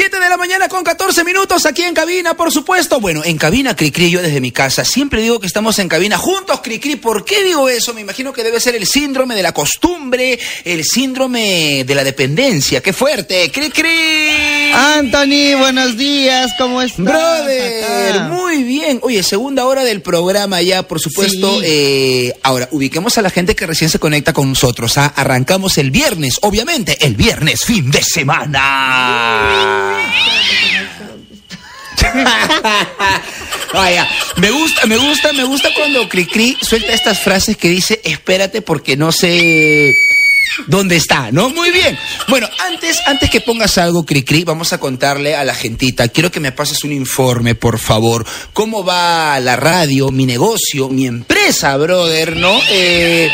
7 de la mañana con 14 minutos aquí en cabina, por supuesto. Bueno, en cabina Cricri, yo desde mi casa siempre digo que estamos en cabina juntos Cricri. ¿Por qué digo eso? Me imagino que debe ser el síndrome de la costumbre, el síndrome de la dependencia. ¡Qué fuerte! Cricri. Anthony, buenos días, ¿cómo estás? Brother, acá? muy bien. Oye, segunda hora del programa ya, por supuesto. Sí. Eh, ahora, ubiquemos a la gente que recién se conecta con nosotros. ¿ah? Arrancamos el viernes, obviamente, el viernes, fin de semana. Vaya, me gusta, me gusta, me gusta cuando Cricri suelta estas frases que dice, espérate porque no sé dónde está, ¿no? Muy bien. Bueno, antes, antes que pongas algo, Cricri, vamos a contarle a la gentita, quiero que me pases un informe, por favor. ¿Cómo va la radio, mi negocio, mi empresa, brother, no? Eh,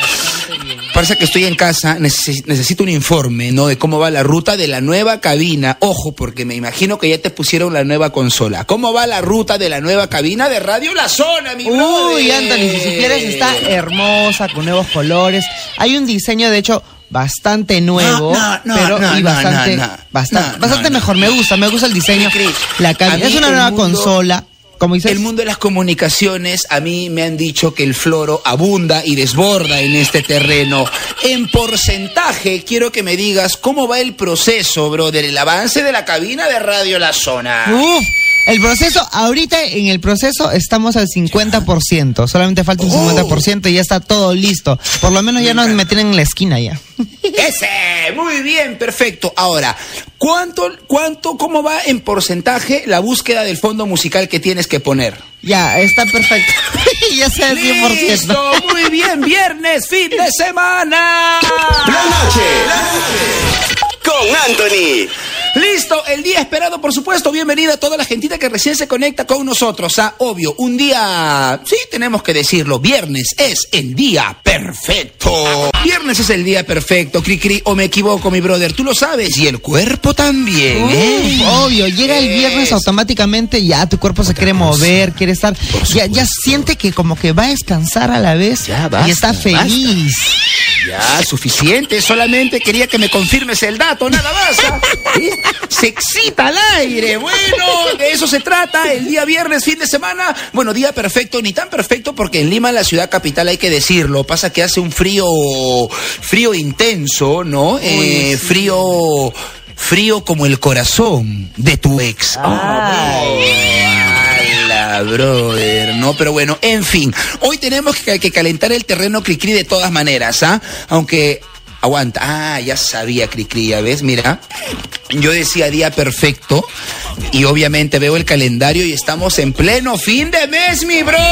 parece que estoy en casa, necesi- necesito un informe, ¿no? De cómo va la ruta de la nueva cabina. Ojo, porque me imagino que ya te pusieron la nueva consola. ¿Cómo va la ruta de la nueva cabina de Radio La Zona, mi Uy? Anthony, si supieras, está hermosa, con nuevos colores. Hay un diseño, de hecho, bastante nuevo, No, no, pero no, y no, bastante, bastante, bastante mejor. Me gusta, me gusta el diseño. La cabina es una nueva mundo- consola. Como dices, El mundo de las comunicaciones, a mí me han dicho que el floro abunda y desborda en este terreno. En porcentaje, quiero que me digas cómo va el proceso, brother, el avance de la cabina de Radio La Zona. Uf, el proceso, ahorita en el proceso estamos al 50%, solamente falta un Oh. 50% y ya está todo listo. Por lo menos ya nos metieron en la esquina ya. Ese, muy bien, perfecto. Ahora, ¿cuánto, cuánto, cómo va en porcentaje la búsqueda del fondo musical que tienes que poner? Ya, está perfecto. ya sea el 100%. Listo, muy bien, viernes, fin de semana. La noche. Con Anthony. Listo, el día esperado, por supuesto. Bienvenida a toda la gentita que recién se conecta con nosotros. Ah, obvio, un día, sí, tenemos que decirlo, viernes es el día perfecto. Viernes es el día perfecto, cri cri, o me equivoco, mi brother, tú lo sabes, y el cuerpo también, ¿eh? Obvio, llega el viernes Es- automáticamente, ya tu cuerpo se quiere mover, quiere estar, ya, ya siente que como que va a descansar a la vez Ya, basta, y está feliz. Ya, suficiente, solamente quería que me confirmes el dato, nada más. ¿ah? Se excita al aire, bueno, de eso se trata, el día viernes, fin de semana, bueno, día perfecto, ni tan perfecto porque en Lima, la ciudad capital, hay que decirlo, pasa que hace un frío, frío intenso, ¿no? Eh, Frío, frío como el corazón de tu ex. Ala, brother, no, pero bueno, en fin, hoy tenemos que, que calentar el terreno Cricri de todas maneras, ¿ah? Aunque, aguanta, ah, ya sabía Cricri, ya ves, mira, yo decía día perfecto y obviamente veo el calendario y estamos en pleno fin de mes, mi bro.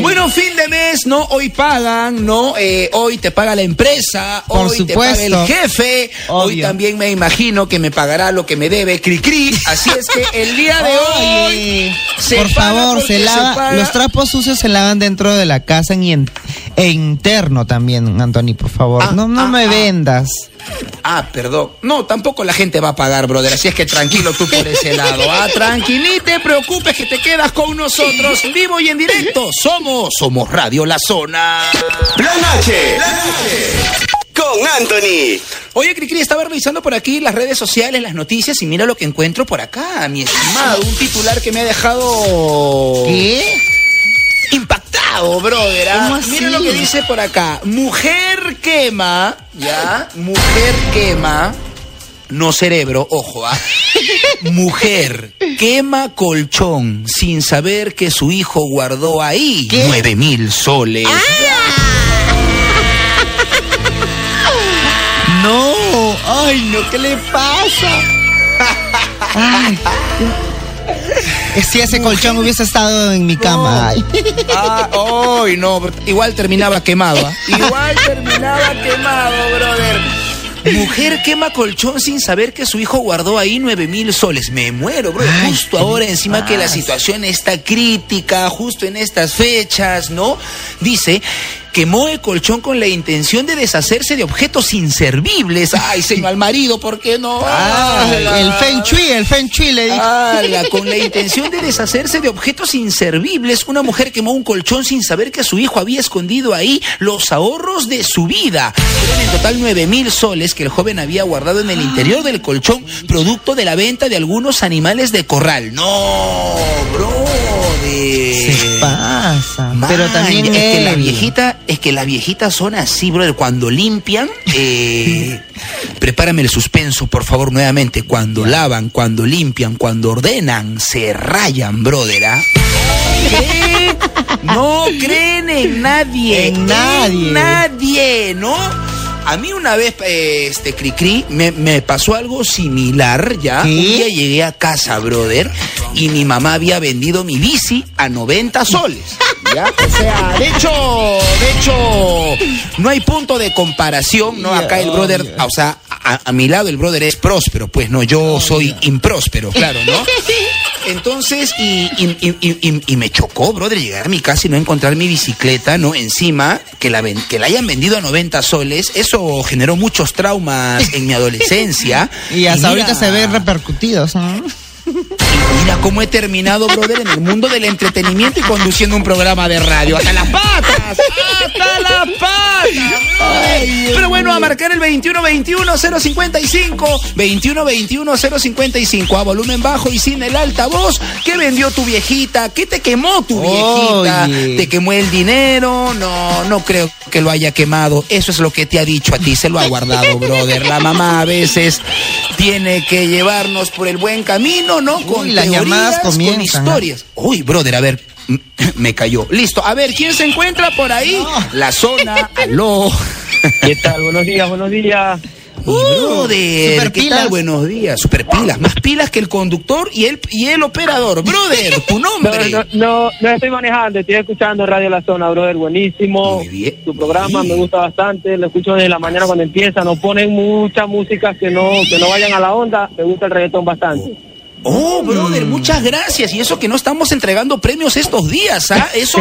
Bueno, fin de mes, ¿no? Hoy pagan, ¿no? Eh, hoy te paga la empresa, Por hoy te paga el supuesto. jefe, hoy también me imagino que me pagará lo que me debe Cricri. Así es que el día de hoy se por favor, se lava, los trapos sucios se lavan dentro de la casa y en, e interno también, Anthony, por favor. Ah, no no ah, me ah. vendas. Ah, perdón. No, tampoco la gente va a pagar, brother. Así es que tranquilo tú por ese lado. Ah, tranqui, ni te preocupes que te quedas con nosotros vivo y en directo. Somos, somos Radio La Zona. La noche. La noche. Con Anthony. Oye, Cricri, estaba revisando por aquí las redes sociales, las noticias y mira lo que encuentro por acá, mi estimado. Un titular que me ha dejado ¿Qué? impactado, brother. ¿ah? ¿Cómo así? Mira lo que dice por acá. Mujer quema, ¿ya? Mujer quema. No cerebro, ojo, ¿ah? Mujer quema colchón sin saber que su hijo guardó ahí nueve mil soles. No, ay, no, ¿qué le pasa? Ay. Si ese colchón hubiese estado en mi cama. ay. Ah, ay, no, igual terminaba quemado. ¿ah? Igual terminaba quemado, brother. Mujer quema colchón sin saber que su hijo guardó ahí nueve mil soles. Me muero, bro. Ay, justo ¿qué ahora, encima que la situación está crítica, justo en estas fechas, ¿no? Dice quemó el colchón con la intención de deshacerse de objetos inservibles. Ay, señor al marido, ¿por qué no? Ah, el Feng Shui, el Feng Shui le dijo. Ala, con la intención de deshacerse de objetos inservibles, una mujer quemó un colchón sin saber que su hijo había escondido ahí los ahorros de su vida. Eran en total nueve mil soles que el joven había guardado en el interior del colchón, producto de la venta de algunos animales de corral. No, Se brother. pasa. Man, Pero también es que la viejita, es que las viejitas son así, brother. Cuando limpian, eh, prepárame el suspenso, por favor, nuevamente. Cuando lavan, cuando limpian, cuando ordenan, se rayan, brother. ¿ah? ¿Qué? No creen en nadie. En nadie. En nadie, ¿no? A mí una vez, eh, este, Cricri, me, me pasó algo similar, ¿ya? Un día llegué a casa, brother, y mi mamá había vendido mi bici a 90 soles, ¿ya? O sea, de hecho, de hecho, no hay punto de comparación, ¿no? Acá el brother, o sea, a, a mi lado el brother es próspero, pues, no, yo soy impróspero, claro, ¿no? Entonces, y, y- y- y- me chocó, brother, llegar a mi casa y no encontrar mi bicicleta, ¿no? Encima, que la, ven- que la hayan vendido a 90 soles, eso generó muchos traumas en mi adolescencia. Y hasta mira- ahorita se ven repercutidos, ¿no? Mira cómo he terminado, brother, en el mundo del entretenimiento y conduciendo un programa de radio. ¡Hasta las patas! ¡Hasta patas! brother! Pero bueno, a marcar el 2121-055. 2121-055. A volumen bajo y sin el altavoz. ¿Qué vendió tu viejita? ¿Qué te quemó tu viejita? Oye. ¿Te quemó el dinero? No, no creo que lo haya quemado. Eso es lo que te ha dicho a ti. Se lo ha guardado, brother. La mamá a veces tiene que llevarnos por el buen camino, ¿no? Con las teorías, llamadas con comienzan, historias. Uy, brother, a ver. Me cayó. Listo. A ver, ¿quién se encuentra por ahí? La zona. Aló. ¿Qué tal? Buenos días, buenos días. Uy, brother, super ¿qué pilas. tal? Buenos días. Super pilas, más pilas que el conductor y el, y el operador. Brother, tu No, nombre. no, no, no estoy manejando, estoy escuchando Radio La Zona, brother, buenísimo. Muy bien. Tu programa me gusta bastante, lo escucho desde la mañana cuando empieza, nos ponen mucha música que no, que no vayan a la onda, me gusta el reggaetón bastante. Oh, brother, Mm. muchas gracias. Y eso que no estamos entregando premios estos días, ¿ah? Eso,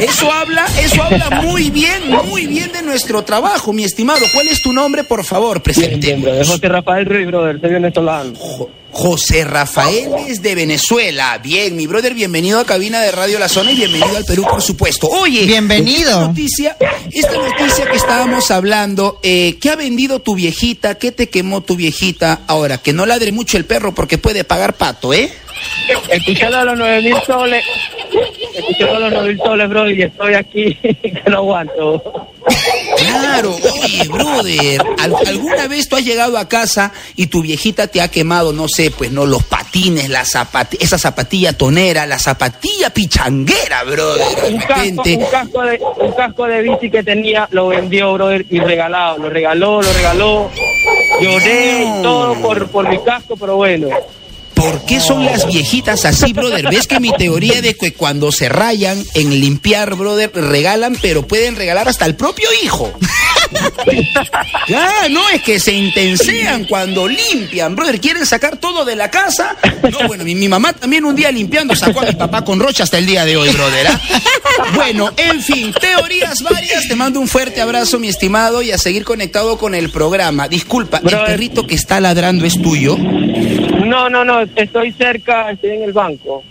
eso habla, eso habla muy bien, muy bien de nuestro trabajo, mi estimado. ¿Cuál es tu nombre, por favor? Bien, bien, brother. José Rafael Ruiz, brother, soy venezolano. Jo- José Rafael es de Venezuela. Bien, mi brother, bienvenido a Cabina de Radio La Zona y bienvenido al Perú, por supuesto. Oye, Bienvenido. Esta noticia, esta noticia que estábamos hablando, eh, ¿qué ha vendido tu viejita? ¿Qué te quemó tu viejita? Ahora, que no ladre mucho el perro porque puede pagar pato, ¿eh? Escuchando los nueve mil soles, escuchando los nueve mil soles, bro, y estoy aquí que no aguanto. Claro, oye, brother, ¿al- ¿alguna vez tú has llegado a casa y tu viejita te ha quemado, no sé, pues no, los patines, la zapati esa zapatilla tonera, la zapatilla pichanguera, brother, un casco, un casco de un casco de bici que tenía lo vendió brother y regalado lo regaló lo regaló. Lloré y todo por por mi casco pero bueno ¿Por qué son las viejitas así, brother? ¿Ves que mi teoría de que cuando se rayan en limpiar, brother, regalan, pero pueden regalar hasta el propio hijo? Ya, no, es que se intensean cuando limpian, brother. Quieren sacar todo de la casa. No, bueno, mi, mi mamá también un día limpiando sacó a mi papá con rocha hasta el día de hoy, brother. ¿ah? Bueno, en fin, teorías varias. Te mando un fuerte abrazo, mi estimado, y a seguir conectado con el programa. Disculpa, ¿el perrito que está ladrando es tuyo? no no no estoy cerca estoy en el banco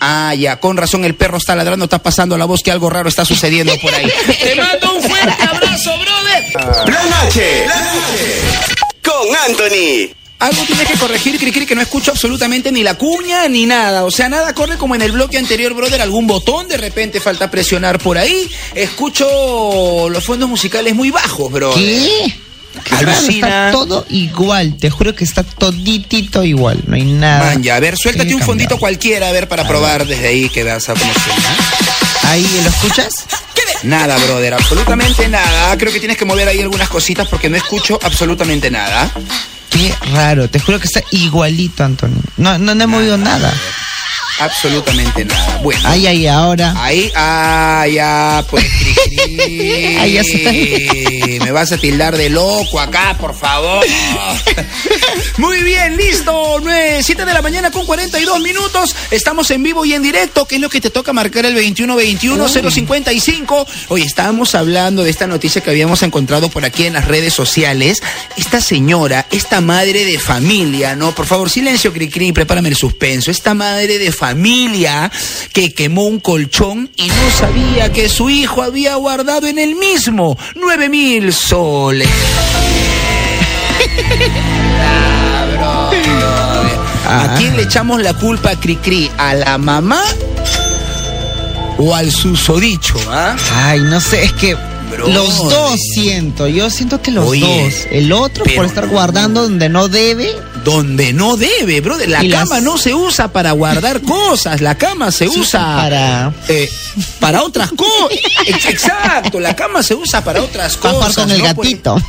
Ah, ya, con razón el perro está ladrando, está pasando la voz que algo raro está sucediendo por ahí. Te mando un fuerte abrazo, brother. La noche. La noche. Con Anthony. Algo tienes que corregir, Cricri, que no escucho absolutamente ni la cuña ni nada. O sea, nada corre como en el bloque anterior, brother. Algún botón de repente falta presionar por ahí. Escucho los fondos musicales muy bajos, brother. ¿Qué? Está todo igual, te juro que está toditito igual, no hay nada. Man, ya, a ver, suéltate un fondito cualquiera, a ver, para probar desde ahí que veas a cómo. Ahí, ¿lo escuchas? Nada, brother, absolutamente nada. Creo que tienes que mover ahí algunas cositas porque no escucho absolutamente nada. Qué raro, te juro que está igualito, Antonio. No, no, no he movido nada. Absolutamente nada. Bueno. Ay, ay, ahora. Ahí, ah, ya, pues, cri, cri. Ahí ya se Me vas a tildar de loco acá, por favor. Muy bien, listo. 9, 7 de la mañana con 42 minutos. Estamos en vivo y en directo. ¿Qué es lo que te toca marcar el 2121-055? Hoy estábamos hablando de esta noticia que habíamos encontrado por aquí en las redes sociales. Esta señora, esta madre de familia, ¿no? Por favor, silencio, cri, cri, prepárame el suspenso. Esta madre de familia que quemó un colchón y no sabía que su hijo había guardado en el mismo 9 mil soles. ¿A quién le echamos la culpa, Cricri? ¿A la mamá o al susodicho? ¿ah? Ay, no sé, es que Bro. los dos siento. Yo siento que los Oye, dos. El otro por estar no. guardando donde no debe. Donde no debe, brother. La las- cama no se usa para guardar cosas. La cama se Se usa usa para- eh, para otras cosas. Exacto. La cama se usa para otras Para cosas. jugar con el gatito.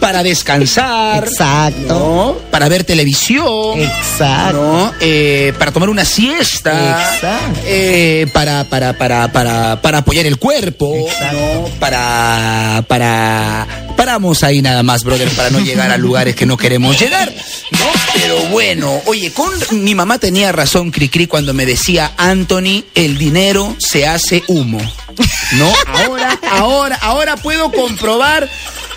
Para descansar. Exacto. ¿no? Para ver televisión. Exacto. ¿no? Eh, para tomar una siesta. Exacto. Eh, para, para, para, para, para apoyar el cuerpo. Exacto. ¿no? Para, para, paramos ahí nada más, brother, para no llegar a lugares que no queremos llegar. Pero bueno, oye, con mi mamá tenía razón, Cricri, cuando me decía, Anthony, el dinero se hace humo. ¿No? Ahora, ahora, ahora puedo comprobar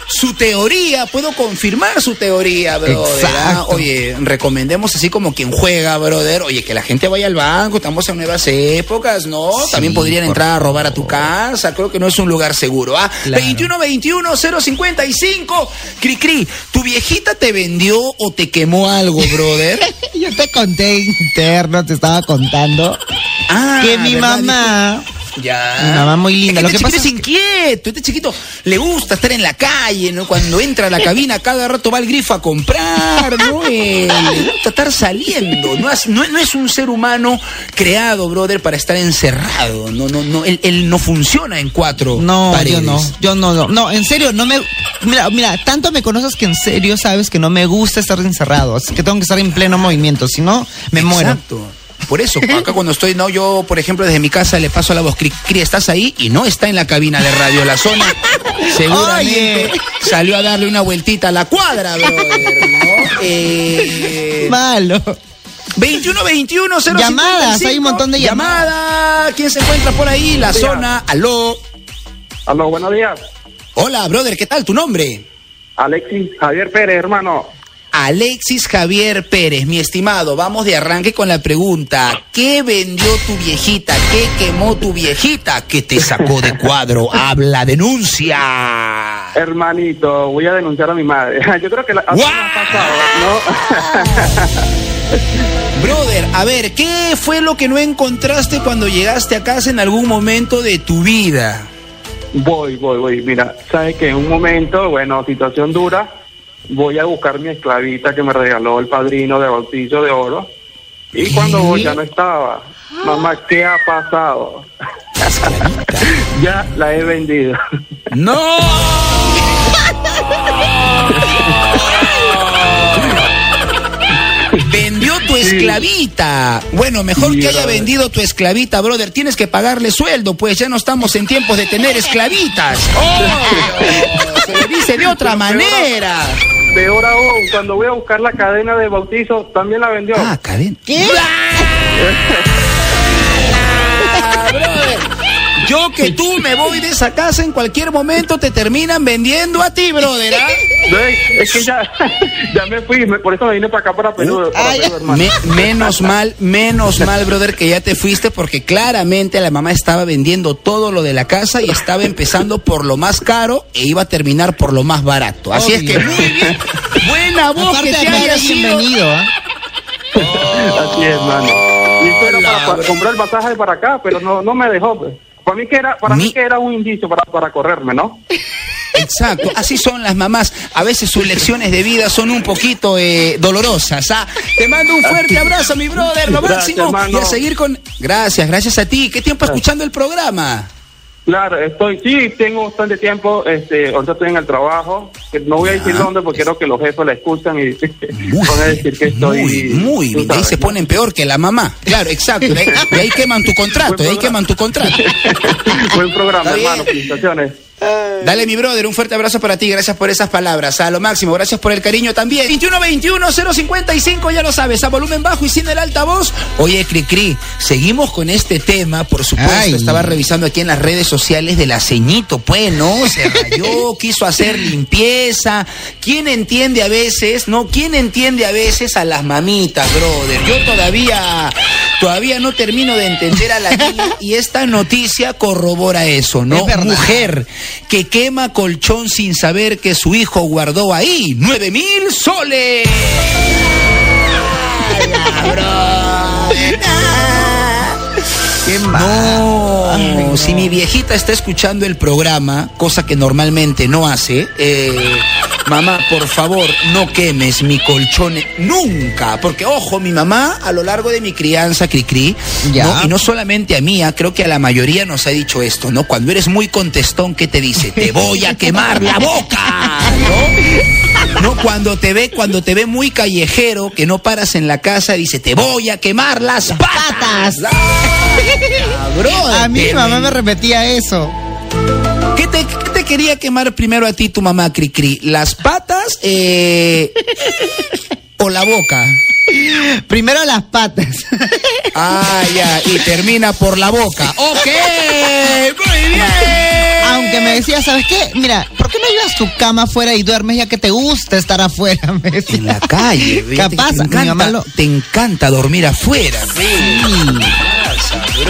su teoría, puedo confirmar su teoría, brother. ¿ah? Exacto. Oye, recomendemos así como quien juega, brother. Oye, que la gente vaya al banco, estamos en nuevas épocas, ¿no? También podrían entrar a robar a tu casa. Creo que no es un lugar seguro, ¿ah? Claro. 2121-055. Cri, cri, ¿tu viejita te vendió o te quemó algo, brother? Yo te conté interno, te estaba contando Ah, que mi mamá. Ya. Mamá muy linda. Es Lo que este pasa es inquieto. Este chiquito le gusta estar en la calle, ¿no? Cuando entra a la cabina, cada rato va al grifo a comprar, ¿no? Eh, le gusta estar saliendo. No es, no, no es un ser humano creado, brother, para estar encerrado. No, no, no. Él, él no funciona en cuatro No, paredes. yo no, yo no, no, no, en serio, no me, mira, mira, tanto me conoces que en serio sabes que no me gusta estar encerrado, así que tengo que estar en pleno movimiento, si no, me muero. Por eso, acá cuando estoy, no, yo, por ejemplo, desde mi casa le paso la voz, Cri, Cri, ¿estás ahí? Y no está en la cabina de Radio La Zona. Seguramente Oye. salió a darle una vueltita a la cuadra, brother, ¿no? Eh, Malo. 21 21 055. Llamadas, hay un montón de Llamada. ¿Quién se encuentra por ahí? La zona. Aló. Aló, buenos días. Hola, brother, ¿qué tal? ¿Tu nombre? Alexis Javier Pérez, hermano. Alexis Javier Pérez, mi estimado, vamos de arranque con la pregunta. ¿Qué vendió tu viejita? ¿Qué quemó tu viejita? ¿Qué te sacó de cuadro? Habla, denuncia. Hermanito, voy a denunciar a mi madre. Yo creo que la, ha pasado, ¿no? Brother, a ver, ¿qué fue lo que no encontraste cuando llegaste a casa en algún momento de tu vida? voy, voy, voy. Mira, sabes que en un momento, bueno, situación dura, voy a buscar mi esclavita que me regaló el padrino de bautizo de oro. Y cuando voy ya no estaba. Mamá, ¿qué ha pasado? ya la he vendido. ¡No! esclavita. Bueno, mejor que haya vendido tu esclavita, brother. Tienes que pagarle sueldo, pues ya no estamos en tiempos de tener esclavitas. ¡Oh! Se le dice de otra manera. Peor aún, cuando voy a buscar la cadena de bautizo, también la vendió. Ah, cadena. ¿Qué? Ah, brother. Yo que tú me voy de esa casa en cualquier momento te terminan vendiendo a ti, brother. ¿ah? Ve, Es que ya, ya me fui, me- por eso me vine para acá, para Perú, para Ay, Perú, hermano. Me- menos mal, menos mal, brother, que ya te fuiste porque claramente la mamá estaba vendiendo todo lo de la casa y estaba empezando por lo más caro e iba a terminar por lo más barato. Así es que muy bien. Buena voz Aparte que te acá haya eres sido. bienvenido, ¿ah? Así es, hermano. Y esto era para, comprar el pasaje para acá, pero no, no me dejó. pues. Para mí que era, para Mi- mí que era un indicio para, para correrme, ¿no? Exacto, así son las mamás. A veces sus lecciones de vida son un poquito eh, dolorosas. ¿ah? Te mando un fuerte abrazo, mi brother, lo máximo. Y a seguir con. Gracias, gracias a ti. ¿Qué tiempo escuchando el programa? Claro, estoy, sí, tengo bastante tiempo, este, ahorita estoy en el trabajo, no voy a decir dónde porque quiero que los jefes la escuchan y Muy van a decir que estoy... muy, muy tú bien. De ahí se ponen peor que la mamá. Claro, exacto. De ahí, de ahí queman tu contrato, de ahí queman tu contrato. Buen programa, hermano, felicitaciones. Dale, mi brother, un fuerte abrazo para ti. Gracias por esas palabras. A lo máximo, gracias por el cariño también. 2121-055, ya lo sabes, a volumen bajo y sin el altavoz. Oye, Cricri, seguimos con este tema, por supuesto. Ay. Estaba revisando aquí en las redes sociales de la ceñito, pues, ¿no? Se rayó, quiso hacer limpieza. ¿Quién entiende a veces, no? ¿Quién entiende a veces a las mamitas, brother? Yo todavía, todavía no termino de entender a la niña y esta noticia corrobora eso, ¿no? Es verdad. Mujer que quema colchón sin saber que su hijo guardó ahí nueve mil soles. Qué No, si mi viejita está escuchando el programa, cosa que normalmente no hace, eh, mamá, por favor, no quemes mi colchón nunca, porque ojo, mi mamá a lo largo de mi crianza, Cricri, Ya. ¿no? y no solamente a mí, ah, creo que a la mayoría nos ha dicho esto, ¿no? Cuando eres muy contestón, ¿qué te dice? Te voy a quemar la boca, ¿no? No, cuando te ve, cuando te ve muy callejero, que no paras en la casa, dice, te voy a quemar las patas. Ah, brother, A mí mi mamá me repetía eso. ¿Qué te, qué te quería quemar primero a ti tu mamá, Cricri? ¿Las patas eh, o la boca? Primero las patas. Ah, ya, y termina por la boca. ¡Ok! ¡Muy bien! Aunque me decía, ¿sabes qué? Mira, ¿por qué no llevas tu cama afuera y duermes ya que te gusta estar afuera? Me decía. En la calle, Capaz, te mi encanta, mamá lo- te encanta dormir afuera.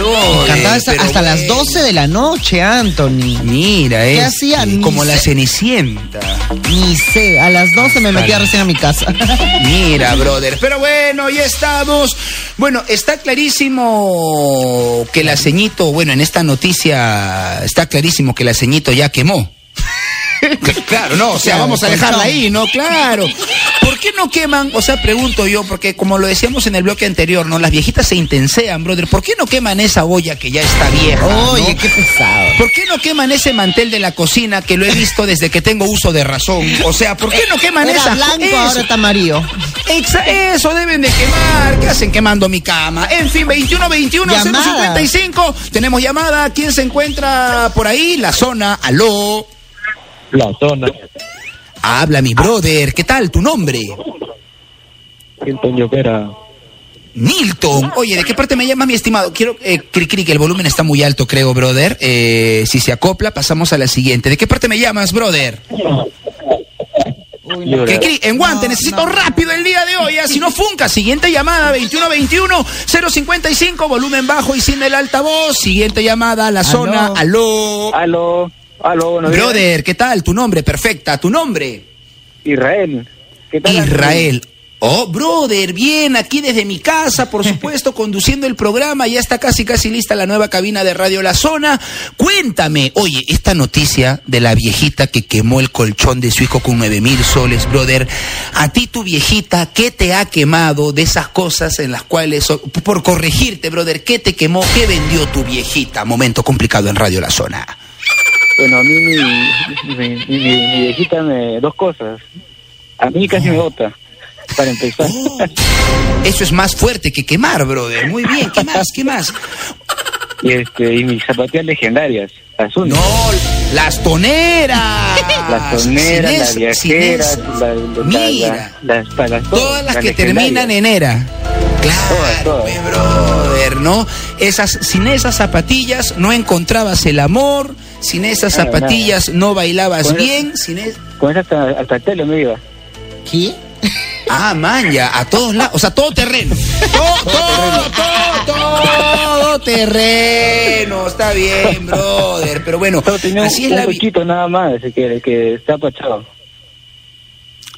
Me encantaba hasta, hasta las 12 de la noche, Anthony. Mira, ¿Qué es hacía? Ni como la sé. cenicienta. Ni sé, a las 12 me metía recién a mi casa. Mira, brother. Pero bueno, ya estamos. Bueno, está clarísimo que la ceñito, bueno, en esta noticia está clarísimo que la ceñito ya quemó. Claro, no, o sea, Claro, vamos a dejarla ahí, ¿no? Claro. ¿Por qué no queman? O sea, pregunto yo, porque como lo decíamos en el bloque anterior, ¿no? Las viejitas se intensean, brother. ¿Por qué no queman esa olla que ya está vieja? Oye, ¿no? qué pesado. ¿Por qué no queman ese mantel de la cocina que lo he visto desde que tengo uso de razón? O sea, ¿por qué no queman Era esa blanco, eso? ahora está amarillo. Exa- eso deben de quemar. ¿Qué hacen quemando mi cama? En fin, 21 21 Llamada. 055. Tenemos llamada. ¿Quién se encuentra por ahí? La zona. Aló. La zona. Habla mi brother. ¿Qué tal? ¿Tu nombre? Hilton Llopera. Nilton. Oye, ¿de qué parte me llamas, mi estimado? Quiero, eh, cri, cri, que el volumen está muy alto, creo, brother. Eh, si se acopla, pasamos a la siguiente. ¿De qué parte me llamas, brother? Cri, cri, en guante, No, necesito no. rápido el día de hoy, si no funca. Siguiente llamada, 2121-055, volumen bajo y sin el altavoz. Siguiente llamada, la zona, aló. Aló, aló, buenos días. Brother, ¿qué tal? Tu nombre, perfecta, tu nombre. Israel. ¿Qué tal? Israel. Oh, brother, bien, aquí desde mi casa, por supuesto, conduciendo el programa, ya está casi, casi lista la nueva cabina de Radio La Zona. Cuéntame, oye, esta noticia de la viejita que quemó el colchón de su hijo con nueve mil soles, brother, a ti tu viejita, ¿qué te ha quemado de esas cosas en las cuales, por corregirte, brother, qué te quemó, qué vendió tu viejita? Momento complicado en Radio La Zona. Bueno, a mí mi, mi, mi- mi- mi viejita me... Dos cosas. A mí casi me bota, para empezar. Oh, eso es más fuerte que quemar, brother. Muy bien, ¿qué más? ¿Qué más? y, este, y mis zapatillas legendarias, las No, las toneras. Las toneras, Sin las viajeras, la- la- Mira, la- las, para todas las que terminan en era. Claro, Todas, todas. brother, ¿no? Esas, sin esas zapatillas no encontrabas el amor, sin esas zapatillas no bailabas bien, sin es- Con esa hasta, hasta tele me iba. ¿Qué? Ah, man, ya, a todos lados, o sea, todo terreno. Todo, todo, todo, todo terreno, está bien, brother, pero bueno, así es un, la un vida. huequito nada más, que, que está apachado.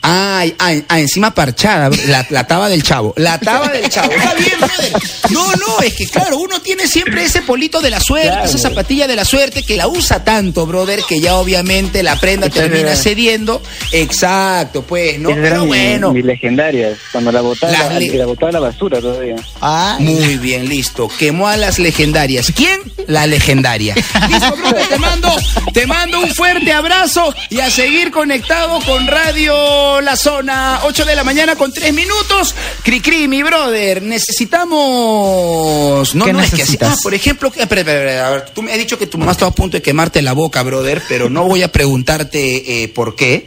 Ay, ay, ah, encima parchada, la, la taba del chavo, la taba del chavo. Está bien, brother. No, no, es que claro, uno tiene siempre ese polito de la suerte, Claro. esa zapatilla de la suerte que la usa tanto, brother, que ya obviamente la prenda termina cediendo. Exacto, pues, ¿no? Esas Pero mi- bueno. mis legendarias, cuando la botaba, la, le- la botaba a la basura todavía. Ay. Muy bien, listo. Quemó a las legendarias. ¿Quién? La legendaria. Listo, brother, te mando, te mando un fuerte abrazo y a seguir conectado con Radio La Zona. 8 de la mañana con 3 minutos. Cricri, mi brother, necesitamos. No, ¿Qué no, es que así. necesitas? Ah, por ejemplo, que- espera, espera, espera, a ver, tú me has dicho que tu mamá estaba a punto de quemarte la boca, brother, pero no voy a preguntarte eh, por qué.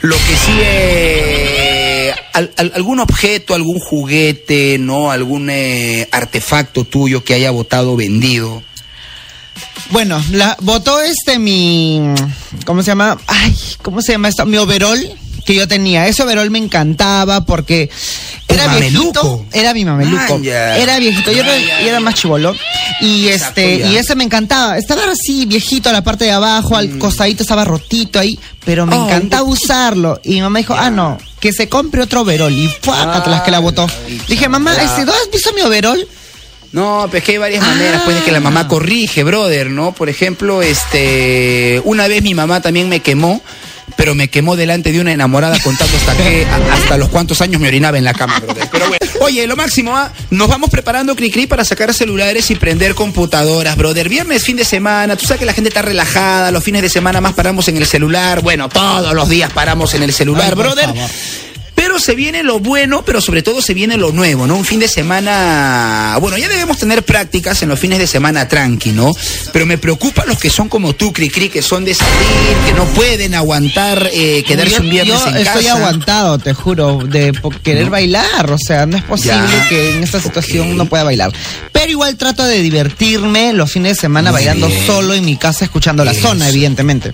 Lo que sí eh, al- al- algún objeto, algún juguete, ¿no? Algún eh, artefacto tuyo que haya botado vendido. Bueno, la votó este mi ¿cómo se llama? Ay, ¿cómo se llama esto? Mi overol que yo tenía. Ese overol me encantaba porque ¿Tu era mameluco? viejito, era mi mameluco. Ah. Era viejito, yo era, Ah, más chivolo y Exacto, este y ese me encantaba. Estaba así viejito a la parte de abajo, al costadito estaba rotito ahí, pero me Mm. Oh, encantaba usarlo y mi mamá dijo, "Ah, no, que se compre otro overol." Y fue las que la botó. Ay, Dije, "Mamá, ¿no has visto mi overol?" No, pues que hay varias maneras, pues de que la mamá corrige, brother, ¿no? Por ejemplo, este, una vez mi mamá también me quemó, pero me quemó delante de una enamorada contando hasta que, hasta los cuantos años me orinaba en la cama, brother. Pero bueno, oye, lo máximo, ¿ah? Nos vamos preparando, Cricri, para sacar celulares y prender computadoras, brother. Viernes, fin de semana, tú sabes que la gente está relajada, los fines de semana más paramos en el celular, bueno, todos los días paramos en el celular, Ay, brother. favor. Pero se viene lo bueno, pero sobre todo se viene lo nuevo, ¿no? Un fin de semana. Bueno, ya debemos tener prácticas en los fines de semana tranqui, ¿no? Pero me preocupan los que son como tú, Cricri, que son de salir, que no pueden aguantar eh, quedarse yo, un viernes yo en estoy casa. aguantado, te juro, de querer bailar. O sea, no es posible Ya. que en esta situación Ok. no pueda bailar. Pero igual trato de divertirme los fines de semana Muy bailando bien. solo en mi casa, escuchando la zona, evidentemente.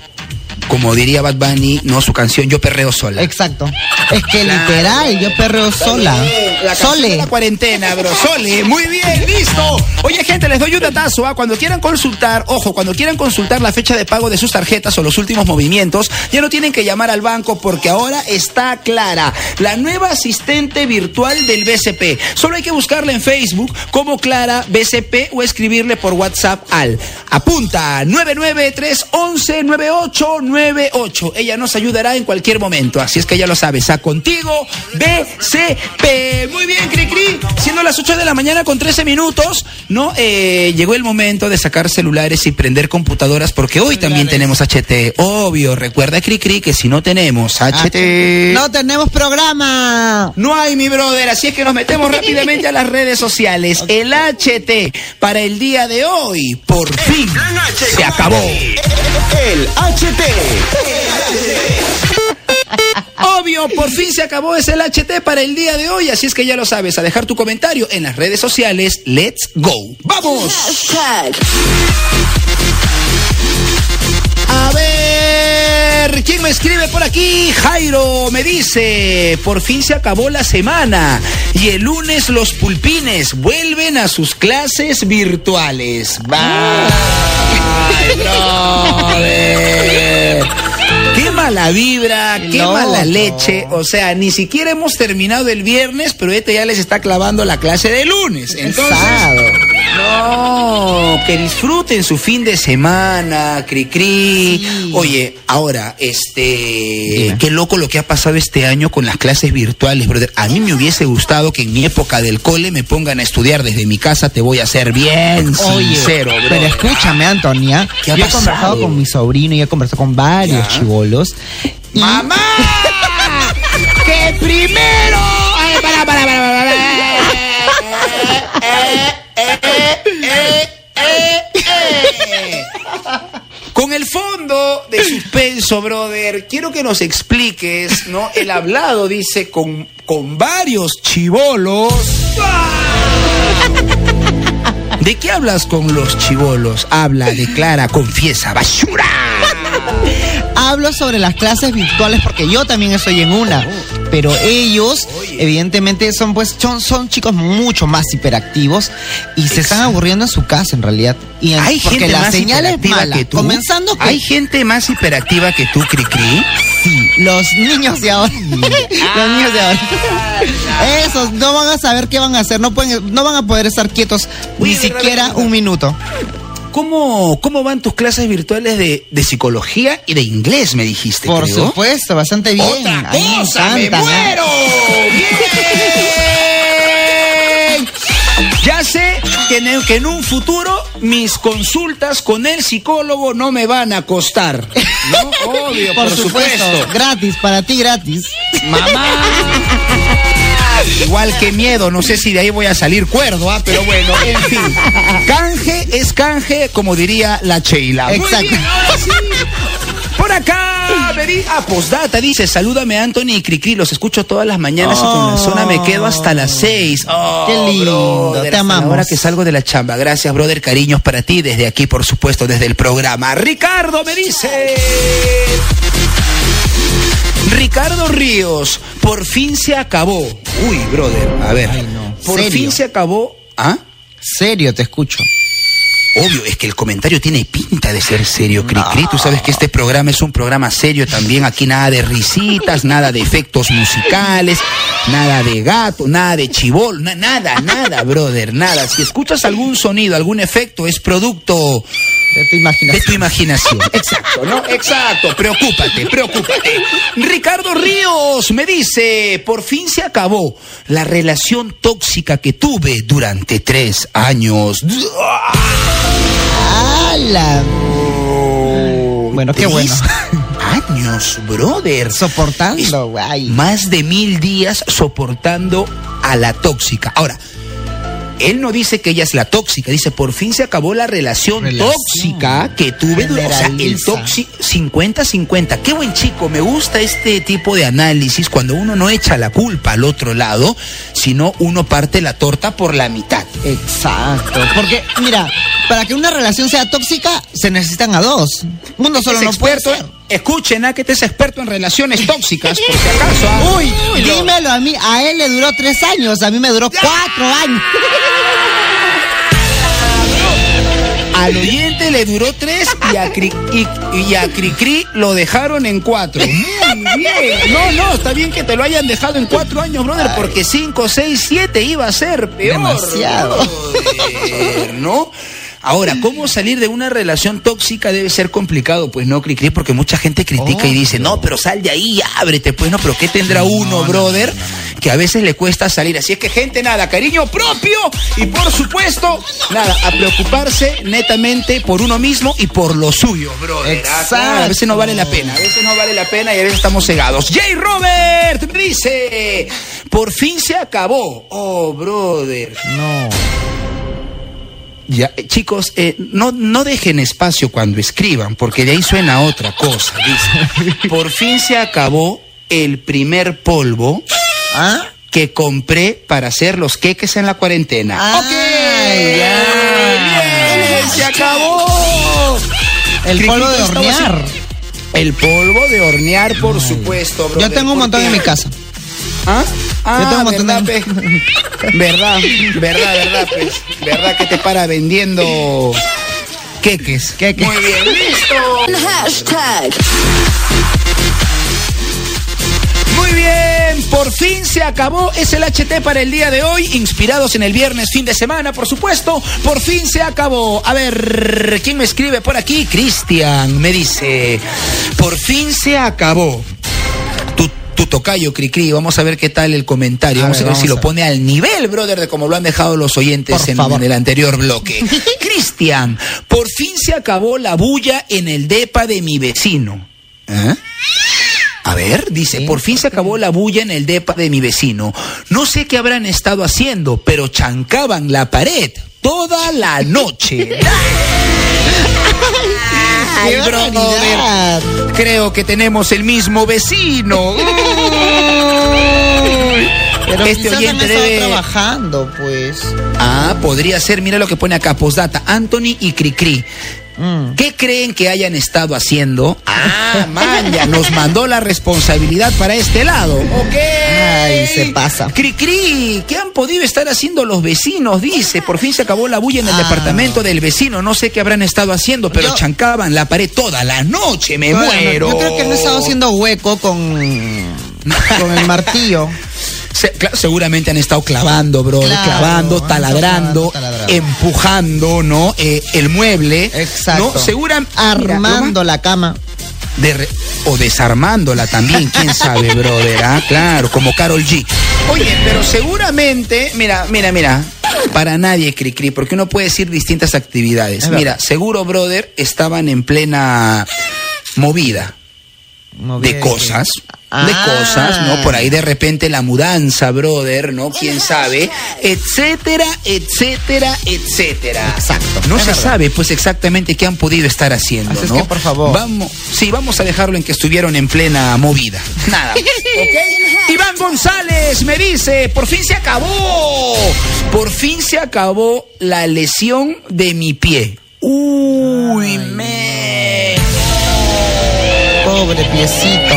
Como diría Bad Bunny, no su canción Yo perreo sola. Exacto. Es que Claro. literal, yo perreo sola. La de Sole. la cuarentena, bro. Sole, muy bien, listo. Oye, gente, les doy un datazo. ¿ah? Cuando quieran consultar, ojo, cuando quieran consultar la fecha de pago de sus tarjetas o los últimos movimientos, ya no tienen que llamar al banco porque ahora está Clara, la nueva asistente virtual del BCP. Solo hay que buscarla en Facebook como Clara BCP o escribirle por WhatsApp al apunta 993119898. Ella nos ayudará en cualquier momento, así es que ya lo sabes. A contigo BCP. Muy bien, Cricri. Siendo las 8 de la mañana con 13 minutos, ¿no? Eh, llegó el momento de sacar celulares y prender computadoras porque hoy también tenemos HT. Obvio, recuerda, Cricri, que si no tenemos HT. No tenemos programa. No hay, mi brother, así es que nos metemos rápidamente a las redes sociales. El HT para el día de hoy, por fin, se acabó. El HT. Obvio, por fin se acabó ese el HT para el día de hoy, así es que ya lo sabes, a dejar tu comentario en las redes sociales. Let's go. ¡Vamos! A ver, ¿quién me escribe por aquí? Jairo me dice, por fin se acabó la semana y el lunes los pulpines vuelven a sus clases virtuales. Bye, brother. Qué mala vibra, qué mala leche. O sea, ni siquiera hemos terminado el viernes, pero este ya les está clavando la clase de lunes. Entonces. No, que disfruten su fin de semana, cri cri. Oye, ahora, este, Dime. qué loco lo que ha pasado este año con las clases virtuales, brother. A mí me hubiese gustado que en mi época del cole me pongan a estudiar desde mi casa, te voy a ser bien Oye, sincero, bro. pero escúchame, Antonia. ¿Qué ha yo he conversado con mi sobrino y he conversado con varios Ya. chivolos. y- ¡Mamá! ¡Que primero! Ay, para, para, para, para, para. Eh, eh, eh, eh. Con el fondo de suspenso, brother, quiero que nos expliques, ¿no? El hablado dice con, con varios chivolos. ¿De qué hablas con los chivolos? Habla, declara, confiesa, basura. Hablo sobre las clases virtuales porque yo también estoy en una. Pero ellos, evidentemente, son pues son, son chicos mucho más hiperactivos y se están aburriendo en su casa en realidad. Y en- Hay porque gente la más señal es hiperactiva mala. que tú. Comenzando que Hay gente más hiperactiva que tú, Cricri. sí, los niños de ahora. los niños de ahora. Esos no van a saber qué van a hacer, no pueden, no van a poder estar quietos ni siquiera verdad. un minuto. ¿Cómo, ¿Cómo van tus clases virtuales de, de psicología y de inglés, me dijiste? Por creo? supuesto, bastante bien. ¡Otra me cosa! ¡Me encantan, ¿eh? muero! ¡Bien! Ya sé que en, que en un futuro mis consultas con el psicólogo no me van a costar. ¿No? Obvio, Por, supuesto, gratis, para ti gratis. ¡Mamá! Igual que miedo, no sé si de ahí voy a salir cuerdo, ¿ah? pero bueno, en fin. Canje es canje, como diría la Sheila. Muy Exacto. bien, ahora sí. Por acá, me di- ah, postdata, dice, salúdame Anthony y Cricri, los escucho todas las mañanas y con la zona me quedo hasta las seis. Oh, Qué lindo, brother, te amamos. hora que salgo de la chamba. Gracias, brother, cariños para ti desde aquí, por supuesto, desde el programa. Ricardo me dice... Ricardo Ríos, por fin se acabó. Uy, brother, a ver. Ay, no. Por ¿Serio? fin se acabó. ¿Ah? Serio, te escucho. Obvio, es que el comentario tiene pinta de ser serio, Cricri. Tú sabes que este programa es un programa serio también. Aquí nada de risitas, nada de efectos musicales, nada de gato, nada de chivol, na- nada, nada, brother, nada. Si escuchas algún sonido, algún efecto, es producto De tu de imaginación. tu imaginación. Exacto, ¿no? Exacto. Preocúpate, preocúpate. Ricardo Ríos me dice, por fin se acabó la relación tóxica que tuve durante tres años. ¡Hala! Bueno, qué bueno. Años, brother. Soportando, guay. Más de mil días soportando a la tóxica. Ahora, él no dice que ella es la tóxica, dice por fin se acabó la relación, Relación. tóxica que tuve durante. O sea, el tóxico 50-50. Qué buen chico, me gusta este tipo de análisis cuando uno no echa la culpa al otro lado, sino uno parte la torta por la mitad. Exacto. Porque, mira, para que una relación sea tóxica, se necesitan a dos. Uno solo no puede ser. Escuchen, a que te es experto en relaciones tóxicas, por si acaso. ah. Uy, lo- dímelo a mí. A él le duró tres años, a mí me duró cuatro años. Al oyente le duró tres y a, Cri, y, y a Cricri lo dejaron en cuatro. Muy bien. No, no, está bien que te lo hayan dejado en cuatro años, brother, porque cinco, seis, siete iba a ser peor. Demasiado. brother, ¿No? Ahora, ¿cómo salir de una relación tóxica debe ser complicado? Pues no, Cricri, porque mucha gente critica y dice, no, pero sal de ahí, ábrete, pues no, pero ¿qué tendrá uno, brother? Que a veces le cuesta salir. Así es que, gente, nada, cariño propio y por supuesto, nada, a preocuparse netamente por uno mismo y por lo suyo, brother. Ah, claro, A veces no vale la pena, a veces no vale la pena y a veces estamos cegados. Jay Robert me dice, por fin se acabó. Oh, brother. No. Ya, eh, chicos, eh, no, no dejen espacio cuando escriban, porque de ahí suena otra cosa. Dice, por fin se acabó el primer polvo ¿Ah? que compré para hacer los queques en la cuarentena. Ah, ¡Ok! ya. Bien, ¡Se acabó! El polvo de hornear. El polvo de hornear, por supuesto, Yo brother, tengo un montón en mi casa. ¿Ah? Ah, verdad, pe. verdad, verdad, verdad, pues. Verdad que te para vendiendo queques. Queques. Muy bien, listo. Hashtag. Muy bien, por fin se acabó. Es el HT para el día de hoy, inspirados en el viernes, fin de semana, por supuesto. Por fin se acabó. A ver, ¿quién me escribe por aquí? Cristian me dice, por fin se acabó. Tu, tocayo, Cricri, vamos a ver qué tal el comentario. A vamos a ver, vamos si a lo pone al nivel, brother, de como lo han dejado los oyentes en, el anterior bloque. Cristian, por fin se acabó la bulla en el depa de mi vecino. ¿Eh? A ver, dice, por fin se acabó la bulla en el depa de mi vecino. No sé qué habrán estado haciendo, pero chancaban la pared toda la noche. ¡Qué Ay, brother! Creo que tenemos el mismo vecino. Pero este oyente han debe... trabajando, pues. Ah, podría ser, mira lo que pone acá, postdata, Anthony y Cricri. Mm. ¿Qué creen que hayan estado haciendo? Ah, man, ya nos mandó la responsabilidad para este lado. Ok. Ay, se pasa. Cri-cri, ¿qué han podido estar haciendo los vecinos? Dice, por fin se acabó la bulla en el Ah. departamento del vecino. No sé qué habrán estado haciendo, pero Yo- chancaban la pared toda la noche. Me Bueno, muero. Yo creo que no he estado haciendo hueco con, con el martillo. Se- seguramente han estado clavando, bro, Claro, clavando, taladrando, clavando, taladrando. empujando, ¿no? Eh, el mueble. Exacto. ¿no? Seguramente. Armando la cama. de re- o desarmándola también, quién sabe, brother, ah, claro, como Carol G. Oye, pero seguramente, mira, mira, mira, para nadie, Cricri, porque uno puede decir distintas actividades. Es verdad. Mira, seguro, brother, estaban en plena movida de cosas, de Ah. cosas, ¿no? Por ahí de repente la mudanza, brother, ¿no? Quién sabe, etcétera, etcétera, etcétera. Exacto, No es se verdad. sabe, pues, exactamente qué han podido estar haciendo, Así es ¿no? que, por favor. Vamos, sí, vamos a dejarlo en que estuvieron en plena movida. Nada. ¿Ok? Iván González me dice, por fin se acabó. Por fin se acabó la lesión de mi pie. Uy, me. Pobre piecito.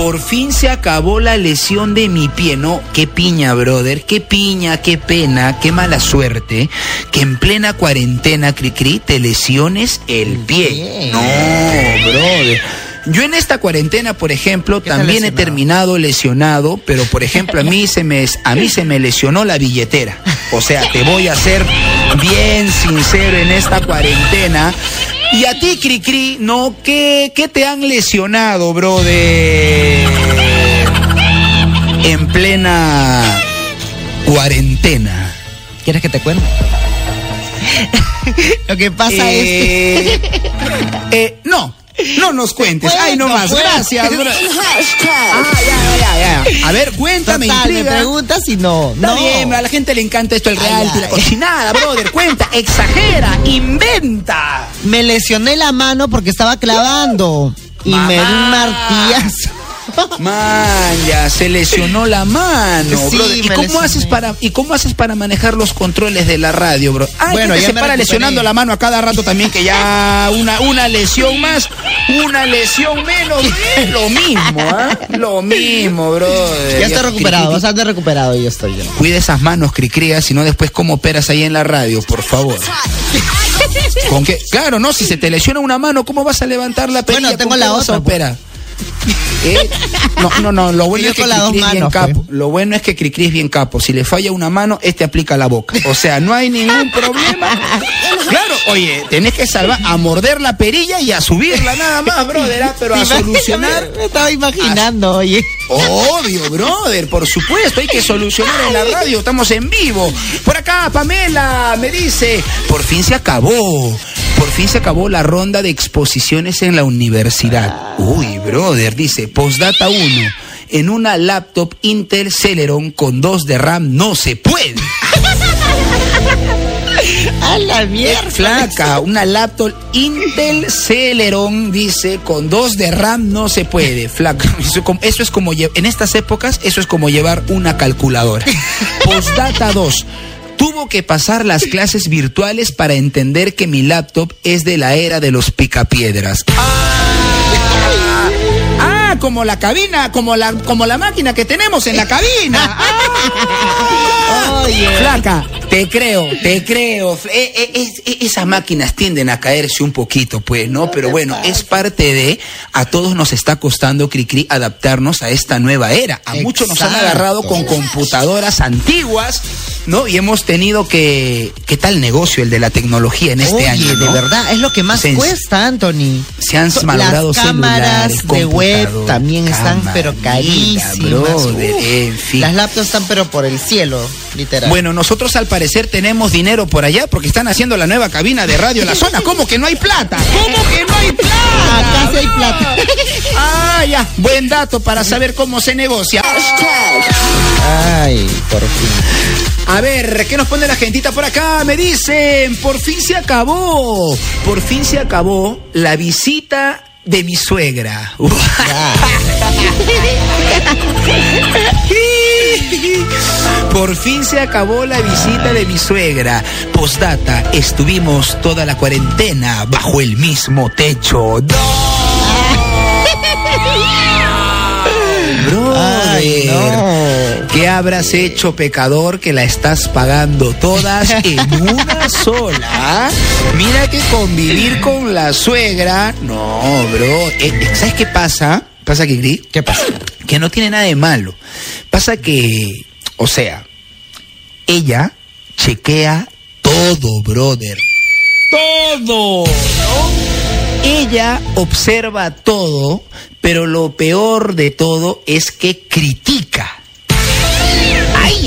Por fin se acabó la lesión de mi pie, ¿no? Qué piña, brother, qué piña, qué pena, qué mala suerte que en plena cuarentena, Cricri, te lesiones el pie. pie. No, brother. Yo en esta cuarentena, por ejemplo, ¿Qué te has también he terminado lesionado, pero por ejemplo a mí se me a mí se me lesionó la billetera. O sea, te voy a ser bien sincero en esta cuarentena. Y a ti, Cricri, ¿no? ¿Qué, qué te han lesionado, brother? En plena cuarentena. ¿Quieres que te cuente? Lo que pasa es Eh, eh, no, no nos cuentes. Ay, no más. pues. Gracias. bro. Ah, ya, ya, ya. A ver, cuéntame, Total, me preguntas y no. Está no. bien, a la gente le encanta esto, el reality, ay. la cochinada, brother. Cuenta, exagera, inventa. Me lesioné la mano porque estaba clavando. Y me di un Mamá. martillazo. Man, ya se lesionó la mano, Sí. ¿Y cómo lesioné. haces para y cómo haces para manejar los controles de la radio, bro? Ah, Bueno, ya se para recuperé. lesionando la mano a cada rato también que ya una una lesión más, una lesión menos, lo mismo, ¿ah? Lo mismo, brother. Ya estoy recuperado, bastante recuperado y estoy ya. Cuida esas manos, Cricría, si no después cómo operas ahí en la radio, por favor. ¿Con qué? Claro, no, si se te lesiona una mano, ¿cómo vas a levantar la perilla? Bueno, tengo ¿Con qué la vas a pues. operar? ¿Eh? No, no, no, lo bueno es que Cricri es bien capo. Lo bueno es que Cricri es bien capo. Si le falla una mano, este aplica la boca. O sea, no hay ningún problema. Claro, oye, tenés que salvar, a morder la perilla y a subirla nada más, brother, ¿ah? pero a solucionar Me estaba imaginando, oye. Obvio, brother, por supuesto, hay que solucionar en la radio, estamos en vivo. Por acá, Pamela me dice, por fin se acabó, por fin se acabó la ronda de exposiciones en la universidad. Uy, brother, dice, postdata 1, en una laptop Intel Celeron con 2 de RAM no se puede. A la mierda. Flaca, una laptop Intel Celeron, dice, con 2 de RAM no se puede. Flaca, eso, es como- en estas épocas, eso es como llevar una calculadora. Postdata 2. Tuvo que pasar las clases virtuales para entender que mi laptop es de la era de los picapiedras. Ah, ah, como la cabina, como la, como la máquina que tenemos en la cabina. Ah. Oye. Flaca, te creo, te creo. Eh, eh, es- eh, esas máquinas tienden a caerse un poquito, pues, ¿no? Pero bueno, es parte de. A todos nos está costando, Cricri, adaptarnos a esta nueva era. A muchos nos han agarrado con computadoras antiguas, ¿no? Y hemos tenido que. ¿Qué tal negocio el de la tecnología en este Oye, año? de ¿no? verdad, es lo que más Se- cuesta, Anthony. Se han So- malogrado Las cámaras de web también están, pero carísimas. brother, en fin. Las laptops están, pero por el cielo, literal. Bueno, nosotros al parecer tenemos dinero por allá porque están haciendo la nueva cabina de radio en la zona. ¿Cómo que no hay plata? ¿Cómo que no hay plata? Acá sí hay plata. Ah, ya. Buen dato para saber cómo se negocia. Ay, por fin. A ver, ¿qué nos pone la gentita por acá? Me dicen, por fin se acabó. Por fin se acabó la visita de mi suegra. Por fin se acabó la visita de mi suegra. Postdata, estuvimos toda la cuarentena bajo el mismo techo. ¡No! Ay, no. ¿Qué habrás hecho, pecador, que la estás pagando todas en una sola? Mira que convivir con la suegra. No, bro. Eh, ¿Sabes qué pasa? ¿Pasa que Gris? ¿Qué pasa? que no tiene nada de malo. Pasa que, o sea, ella chequea todo, brother. Todo, ¿no? Ella observa todo, pero lo peor de todo es que critica.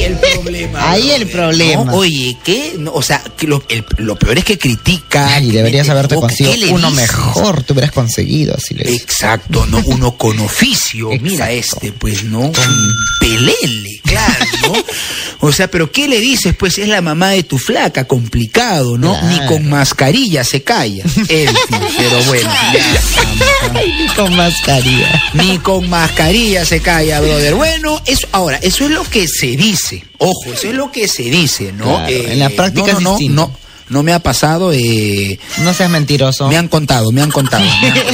Ahí el problema. Ahí el problema. ¿no? Oye, ¿qué? No, o sea, que lo, el- lo peor es que critica. Que deberías haberte boca. conseguido ¿Qué le uno dices? mejor. Tú hubieras conseguido así le Exacto, ¿no? Uno con oficio. Mira este, pues, ¿no? Un pelele, claro, ¿no? O sea, pero ¿qué le dices? Pues es la mamá de tu flaca, complicado, ¿no? Claro. Ni con mascarilla se calla. Fin, pero bueno, Ay, con mascarilla. ni con mascarilla se calla, brother. Bueno, eso, ahora, eso es lo que se dice. Ojo, eso es lo que se dice, ¿no? Claro, en la práctica no, es no, no, no, no me ha pasado, eh, No seas mentiroso. me han contado, me han contado. me han contado.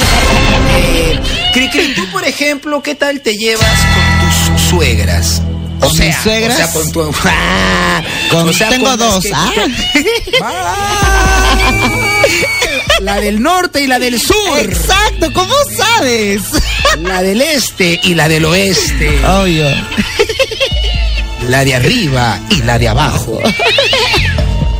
Eh, Cricri, tú, por ejemplo, ¿qué tal te llevas con tus suegras? ¿Con sea, mis suegras? O sea, con tu... Ah, Con- o sea, tengo dos. que- Ah. La del norte y la del sur. Exacto, ¿cómo sabes? La del este y la del oeste. Obvio. La de arriba y la de abajo.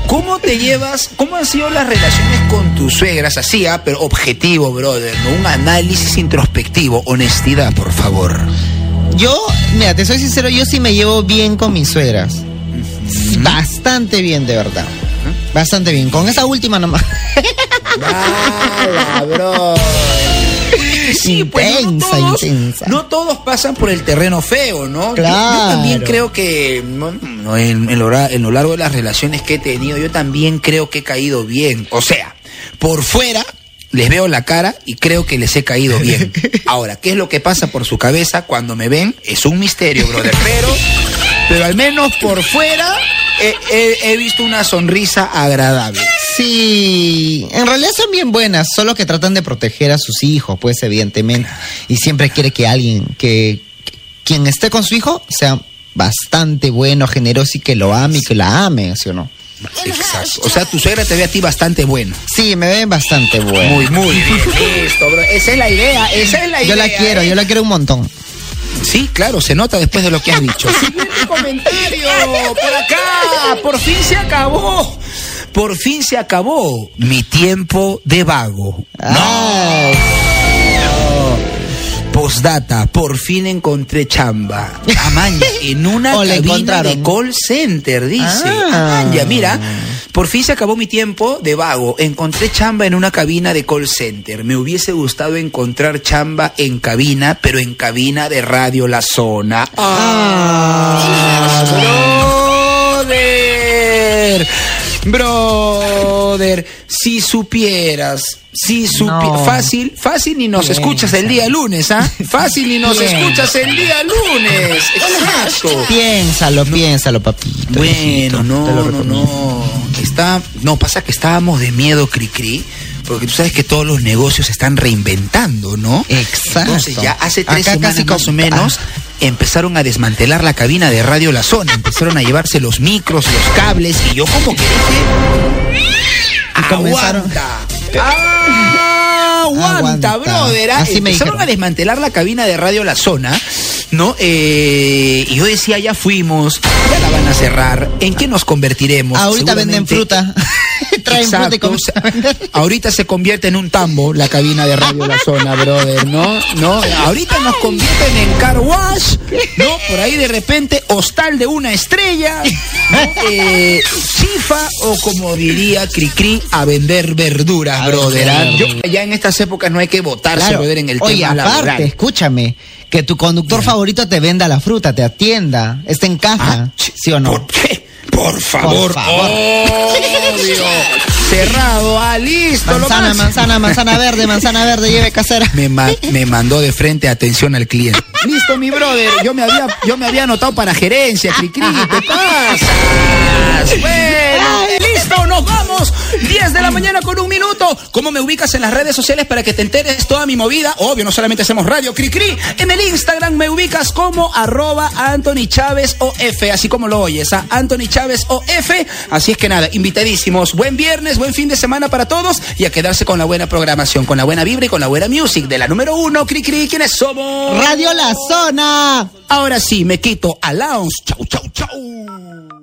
¿Cómo te llevas? ¿Cómo han sido las relaciones con tus suegras? Así, ah, pero objetivo, brother, ¿no? Un análisis introspectivo. Honestidad, por favor. Yo, mira, te soy sincero, yo sí me llevo bien con mis suegras. Bastante bien, de verdad. Bastante bien. Con esa última nomás. Bala, bro. Sí, pues, no Intensa, todos, intensa. no todos pasan por el terreno feo, ¿no? Yo- Yo, Claro. también creo que no, no, en, en lo, ra- en lo largo de las relaciones que he tenido, yo también creo que he caído bien. O sea, por fuera les veo la cara y creo que les he caído bien. Ahora, ¿qué es lo que pasa por su cabeza cuando me ven? Es un misterio, brother. Pero, pero al menos por fuera he- he- he visto una sonrisa agradable. Sí, en realidad son bien buenas, solo que tratan de proteger a sus hijos, pues evidentemente. Y siempre quiere que alguien, que, que quien esté con su hijo sea bastante bueno, generoso y que lo ame y que la ame, ¿sí o no? Exacto. O sea, tu suegra te ve a ti bastante bueno. Sí, me ven bastante bueno. Muy, muy bien. Listo, bro. Esa es la idea, esa es la idea. yo la quiero, ¿eh? yo la quiero un montón. Sí, claro, se nota después de lo que has dicho. Siguiente comentario, por acá. Por fin se acabó. Por fin se acabó mi tiempo de vago. Ay, Postdata, por fin encontré chamba. Amaya, en una cabina encontraron. de call center, dice. Ah. Mira, por fin se acabó mi tiempo de vago. Encontré chamba en una cabina de call center. Me hubiese gustado encontrar chamba en cabina, pero en cabina de Radio La Zona. ¡Ah! ¡Brother! Brother, si supieras, si supieras. No. Fácil, fácil y nos Piensa. escuchas el día lunes, ¿ah? Fácil y nos Piensa. escuchas el día lunes. Exacto. piénsalo, piénsalo, papito. Bueno, no, no, no. Está, no, pasa que estábamos de miedo, Cricri, porque tú sabes que todos los negocios se están reinventando, ¿no? Exacto. Entonces ya hace tres Acá semanas casi más o menos empezaron a desmantelar la cabina de Radio La Zona, empezaron a llevarse los micros, los cables, y yo como que dije... Y comenzaron- ¡Aguanta! ¡Ah! ¡Aguanta, brother! ah. Así Empezaron a desmantelar la cabina de Radio La Zona, ¿no? Eh, y yo decía, ya fuimos, ya la van a cerrar, ¿en qué nos convertiremos? Ahorita venden fruta. Traen fruta y vender. ahorita se convierte en un tambo la cabina de Radio La Zona, brother, ¿no? ¿no? Ahorita nos convierten en car wash, ¿no? Por ahí de repente hostal de una estrella, ¿no? Eh, chifa o como diría Cricri, a vender verduras, brother. Yo- ya en esta épocas no hay que votarse, Claro. brother, en el Oye, tema aparte, laboral. escúchame, que tu conductor favorito te venda la fruta, te atienda, esté en caja, Ah, ¿sí o no? ¿Por qué? Por favor, Por favor. obvio. Cerrado, ah, listo, Manzana, manzana, manzana verde, manzana verde, lleve casera. me, ma- me mandó de frente atención al cliente. Listo, mi brother. Yo me había, yo me había anotado para gerencia, Cricri. ¿Qué pasa? Bueno, listo, nos vamos. 10 de la mañana con un minuto. ¿Cómo me ubicas en las redes sociales para que te enteres toda mi movida? Obvio, no solamente hacemos radio, Cricri. En el Instagram me ubicas como arroba Anthony Chávez OF, así como lo oyes, a Anthony Chávez OF. Así es que nada, invitadísimos. Buen viernes, buen fin de semana para todos y a quedarse con la buena programación, con la buena vibra y con la buena music de la número uno, Cricri. ¿Quiénes somos? Radio La Zona. Ahora sí, me quito a Lounge. Chau, chau, chau.